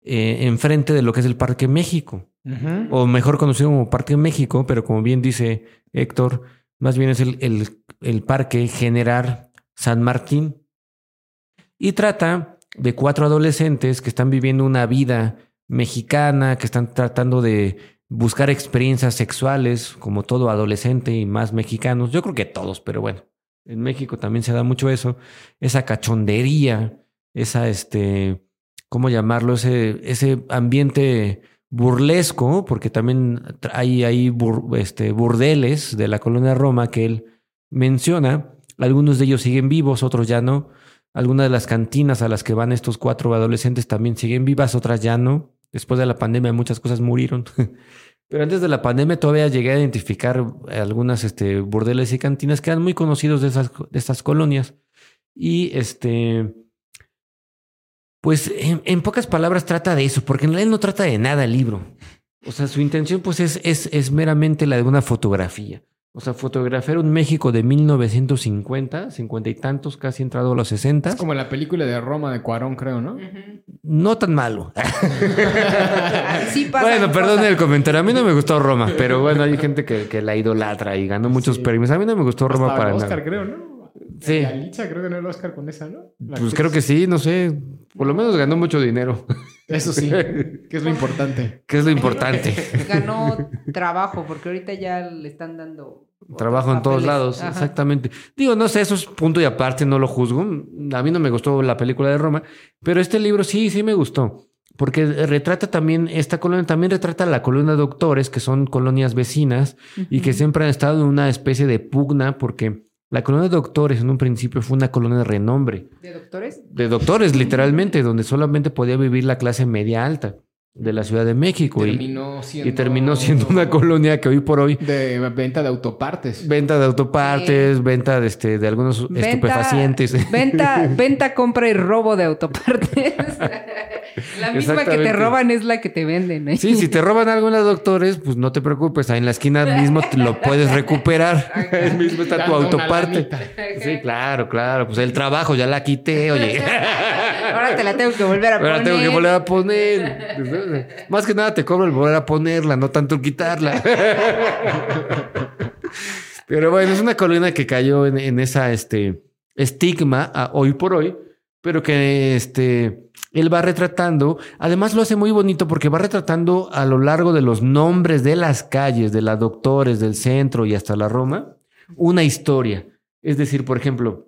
eh, enfrente de lo que es el Parque México o mejor conocido como Parque México, pero como bien dice Héctor, más bien es el, el- el Parque General San Martín. Y trata de cuatro adolescentes que están viviendo una vida mexicana, que están tratando de buscar experiencias sexuales, como todo adolescente y más mexicanos. Yo creo que todos, pero bueno, en México también se da mucho eso, esa cachondería, esa, este, ¿cómo llamarlo? Ese, ese ambiente burlesco, porque también hay, hay bur- este, burdeles de la colonia Roma que él menciona. Algunos de ellos siguen vivos, otros ya no. Algunas de las cantinas a las que van estos cuatro adolescentes también siguen vivas, otras ya no. Después de la pandemia muchas cosas murieron. Pero antes de la pandemia todavía llegué a identificar algunas este, burdeles y cantinas que eran muy conocidos de esas, colonias. Y este, pues en, pocas palabras trata de eso, porque en realidad no trata de nada el libro. O sea, su intención pues es, es, es meramente la de una fotografía. O sea, fotografiar un México de 1950, cincuenta y tantos, casi entrado a los 60. Es como la película de Roma de Cuarón, creo, ¿no? No tan malo. Sí pasa, bueno, perdón pasa. el comentario. A mí no me gustó Roma, pero bueno, hay gente que, que la idolatra y ganó muchos Sí. premios. A mí no me gustó Roma Hasta para el Oscar, nada. creo, ¿no? Sí. Y Alicia creo que no el Oscar con esa, ¿no? La Pues actriz. creo que sí, no sé. Por lo menos ganó mucho dinero. Eso sí, que es lo importante. Que es lo importante. Ganó trabajo, porque ahorita ya le están dando. Trabajo en todos lados, Ajá. exactamente. Digo, no sé, eso es punto y aparte, no lo juzgo. A mí no me gustó la película de Roma, pero este libro sí, sí me gustó. Porque retrata también esta colonia, también retrata la colonia de doctores, que son colonias vecinas y que siempre han estado en una especie de pugna, porque la colonia de doctores en un principio fue una colonia de renombre. ¿De doctores? De doctores, literalmente, donde solamente podía vivir la clase media alta de la Ciudad de México. y- Terminó siendo... y terminó siendo una colonia que hoy por hoy De venta de autopartes. Venta de autopartes, venta de, este, de algunos estupefacientes. Venta, venta, compra y robo de autopartes. la misma que te roban es la que te venden. ¿eh? Sí, si te roban algo en doctores, pues no te preocupes. Ahí en la esquina mismo te lo puedes recuperar. Ahí mismo está tu autoparte. Sí, claro, claro. Pues el trabajo ya la quité, oye. Ahora te la tengo que volver a poner. Ahora tengo que volver a poner. Más que nada te cobro el volver a ponerla, no tanto el quitarla. Pero bueno, es una colonia que cayó en, en esa este, estigma a- hoy por hoy, pero que este, él va retratando. Además lo hace muy bonito porque va retratando a lo largo de los nombres de las calles, de las doctores, del centro y hasta la Roma, una historia. Es decir, por ejemplo,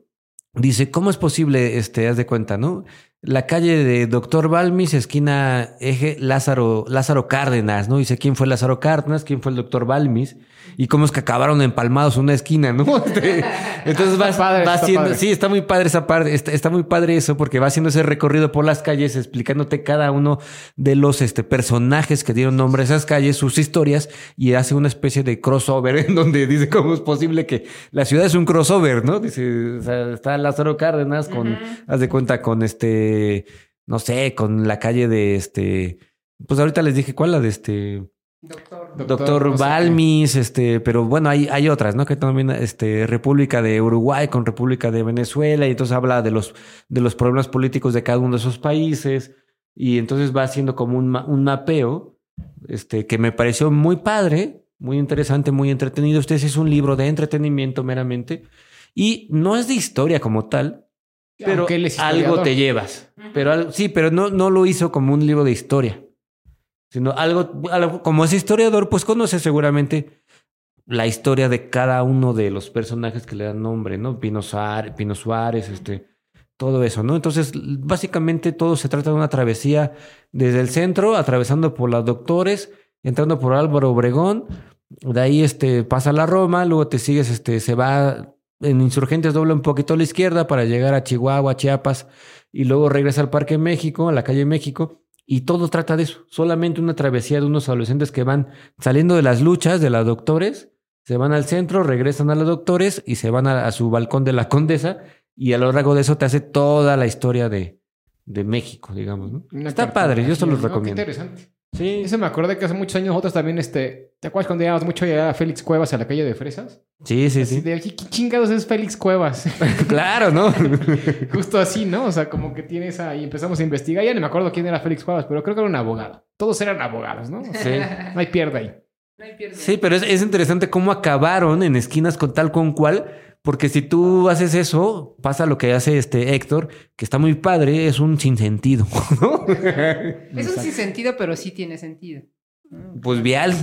dice, ¿cómo es posible, este, haz de cuenta, ¿no? La calle de Doctor Balmis, esquina eje Lázaro, Lázaro Cárdenas, ¿no? Dice quién fue Lázaro Cárdenas, quién fue el Doctor Balmis y cómo es que acabaron empalmados en una esquina, ¿no? Este, entonces va, Está padre, va está haciendo, padre. sí, está muy padre esa parte, está, está muy padre eso porque va haciendo ese recorrido por las calles explicándote cada uno de los este, personajes que dieron nombre a esas calles, sus historias y hace una especie de crossover en donde dice cómo es posible que la ciudad es un crossover, ¿no? Dice, o sea, está Lázaro Cárdenas con, haz de cuenta con este, no sé, con la calle de este, pues ahorita les dije cuál, la de este, Doctor. Doctor. Balmis, este, pero bueno, hay, hay otras, ¿no? Que también, este, República de Uruguay con República de Venezuela, y entonces habla de los, de los problemas políticos de cada uno de esos países, y entonces va haciendo como un, un mapeo, este, que me pareció muy padre, muy interesante, muy entretenido. Este es un libro de entretenimiento meramente, y no es de historia como tal, pero Aunque él es algo te llevas. Pero sí, pero no, no lo hizo como un libro de historia. Sino algo, algo- como es historiador, pues conoce seguramente la historia de cada uno de los personajes que le dan nombre, ¿no? Pino Suárez, este, todo eso, ¿no? Entonces, básicamente todo se trata de una travesía desde el centro, atravesando por las doctores, entrando por Álvaro Obregón, de ahí este, pasa la Roma, luego te sigues, este, se va en Insurgentes, dobla un poquito a la izquierda para llegar a Chihuahua, Chiapas, y luego regresa al Parque México, a la calle México, y todo trata de eso, solamente una travesía de unos adolescentes que van saliendo de las luchas de las doctores, se van al centro, regresan a los doctores y se van a, a su balcón de la condesa, y a lo largo de eso te hace toda la historia de, de México, digamos. Está padre, yo se los ¿no? Qué recomiendo. interesante. Sí, Eso me acordé que hace muchos años nosotros también, este... ¿Te acuerdas cuando íbamos mucho allá a Félix Cuevas a la calle de Fresas? sí, sí. Así sí. de, ¿qué qué chingados es Félix Cuevas? claro, ¿no? Justo así, ¿no? O sea, como que tiene esa... Y empezamos a investigar. Ya no me acuerdo quién era Félix Cuevas, pero creo que era un abogado. Todos eran abogados, ¿no? Sí. No hay pierde ahí. No hay pierde. Sí, pero es, es interesante cómo acabaron en esquinas con tal con cual, porque si tú haces eso, pasa lo que hace este Héctor, que está muy padre, es un sinsentido, ¿no? Es un sinsentido, pero sí tiene sentido. Pues vial.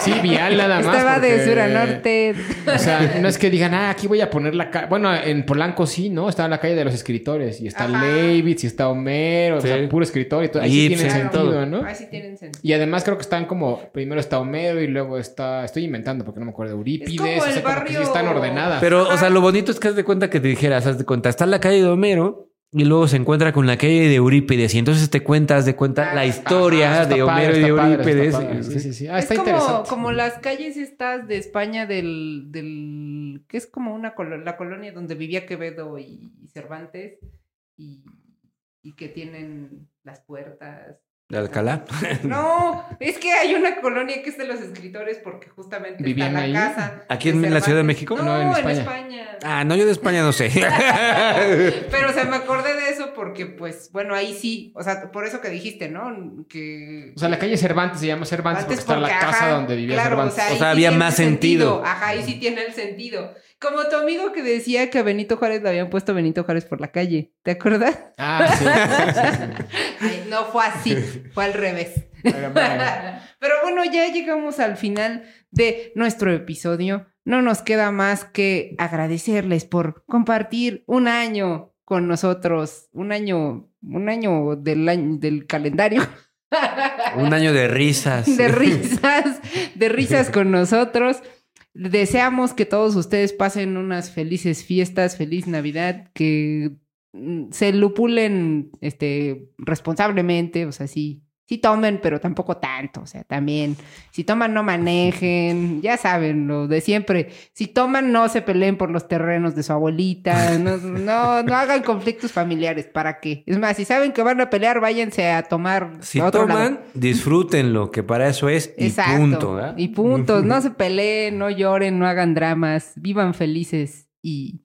Sí, vial nada más. Estaba de sur a norte. O sea, no es que digan, ah, aquí voy a poner la calle. Bueno, en Polanco sí, ¿no? Está la calle de los escritores. Y está Ajá. Leibitz y está Homero. O sea, puro escritor. Y todo. Ahí sí Ibsen, tiene todo. sentido, ¿no? Ahí sí tienen sentido. Y además creo que están como... Primero está Homero y luego está... Estoy inventando porque no me acuerdo. Eurípides. Es como o sea, el como que barrio- sí están ordenadas. Pero, o sea, lo bonito es que haz de cuenta que te dijeras, haz de cuenta, está la calle de Homero y luego se encuentra con la calle de Eurípides y entonces te cuentas de cuenta la historia de padre, Homero y de está padre, está Eurípides. padre. Sí, sí, sí. Ah, es está como, interesante. como las calles estas de España del, del que es como una colo- la colonia donde vivía Quevedo y, y Cervantes y, y que tienen las puertas. De Alcalá. No, es que hay una colonia que es de los escritores porque justamente ¿Vivían está la ahí? casa. ¿Aquí en la Ciudad de. México? No, No, en en España. Ah, no, yo de España no sé. Pero o sea, me acordé de eso porque pues, bueno, ahí sí, o sea, por eso que dijiste, ¿no? Que... O sea, la calle Cervantes se llama Cervantes porque Antes está la porque, casa donde vivía claro, Cervantes. O sea, O sea, sí había más sentido. Ajá, ahí sí tiene el sentido. Como tu amigo que decía que a Benito Juárez le habían puesto Benito Juárez por la calle. ¿Te acuerdas? Ah, sí. sí, sí. Ay, no fue así, fue al revés. Pero, bueno, Pero bueno, ya llegamos al final de nuestro episodio. No nos queda más que agradecerles por compartir un año con nosotros, un año, un año del año del calendario. Un año de risas. de risas, de risas con nosotros. Deseamos que todos ustedes pasen unas felices fiestas, feliz Navidad, que mm, se lupulen este responsablemente, o sea, sí, sí tomen, pero tampoco tanto, o sea, también si toman no manejen, ya saben lo de siempre. Si toman no se peleen por los terrenos de su abuelita, no no, no hagan conflictos familiares, ¿para qué? Es más, si saben que van a pelear, váyanse a tomar Si a otro lado. toman, disfrútenlo, que para eso es y Exacto. punto. Y punto. No se peleen, no lloren, no hagan dramas, vivan felices. Y,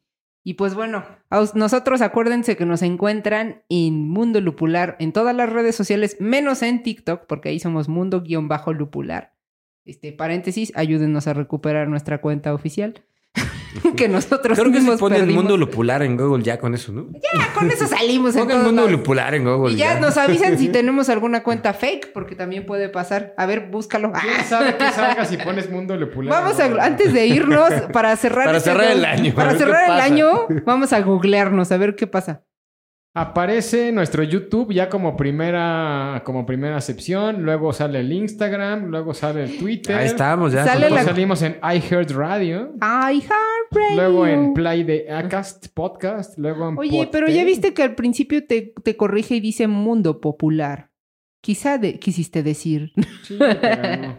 y pues bueno, a nosotros acuérdense que nos encuentran en Mundo Lupular en todas las redes sociales, menos en TikTok, porque ahí somos Mundo-Lupular. Este, paréntesis, ayúdenos a recuperar nuestra cuenta oficial. que nosotros Creo que se pone el mundo lupular en Google ya con eso, ¿no? Ya, con eso salimos en el mundo lados. lupular en Google. Y ya ya. nos avisan si tenemos alguna cuenta fake, porque también puede pasar. A ver, búscalo. ¿Quién sabe qué salga si pones Mundo Lupular? Vamos a, antes de irnos, para cerrar, Para este cerrar el año, Para cerrar el año, vamos a googlearnos, a ver qué pasa. Aparece nuestro YouTube ya como primera, como primera sección. Luego sale el Instagram. Luego sale el Twitter. Ahí estamos, ya. Sale la- salimos en iHeartRadio. Ay, Heart Luego en Play de Acast Podcast. Luego en Oye, pero ya viste que al principio te, te corrige y dice mundo popular. Quizá de- quisiste decir. Sí, pero no.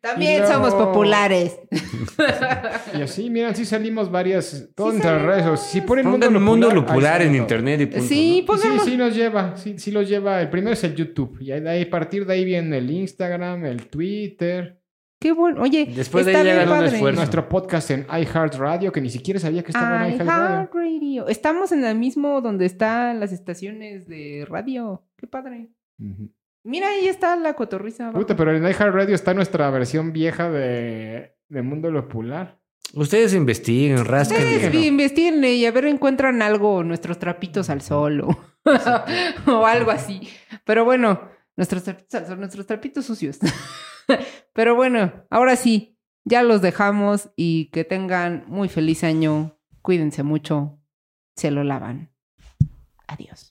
También luego- somos populares. Y así, mira, sí salimos varias. Todas Sí nuestras redes. Si ponen Pongan Mundo mundo Lupular, ahí en internet y punto. Sí, Y Sí, pongamos. sí nos lleva, sí, sí los lleva. El primero es el YouTube. Y ahí, de ahí, a partir de ahí viene el Instagram, el Twitter, Qué bueno. Oye, Después de está ahí bien llegan un padre. esfuerzo. nuestro podcast en iHeartRadio, que ni siquiera sabía que estaba en iHeartRadio. Estamos en el mismo donde están las estaciones de radio. Qué padre. Ujú. Mira, ahí está la cotorriza. abajo. Puta, pero en iHeartRadio está nuestra versión vieja de, de Mundo Lupular. Ustedes investiguen, rasquen. Ustedes investiguen y a ver encuentran algo, nuestros trapitos al sol o, o algo así. Pero bueno, nuestros trapitos al sol, nuestros trapitos sucios. Pero bueno, ahora sí, ya los dejamos y que tengan muy feliz año. Cuídense mucho. Se lo lavan. Adiós.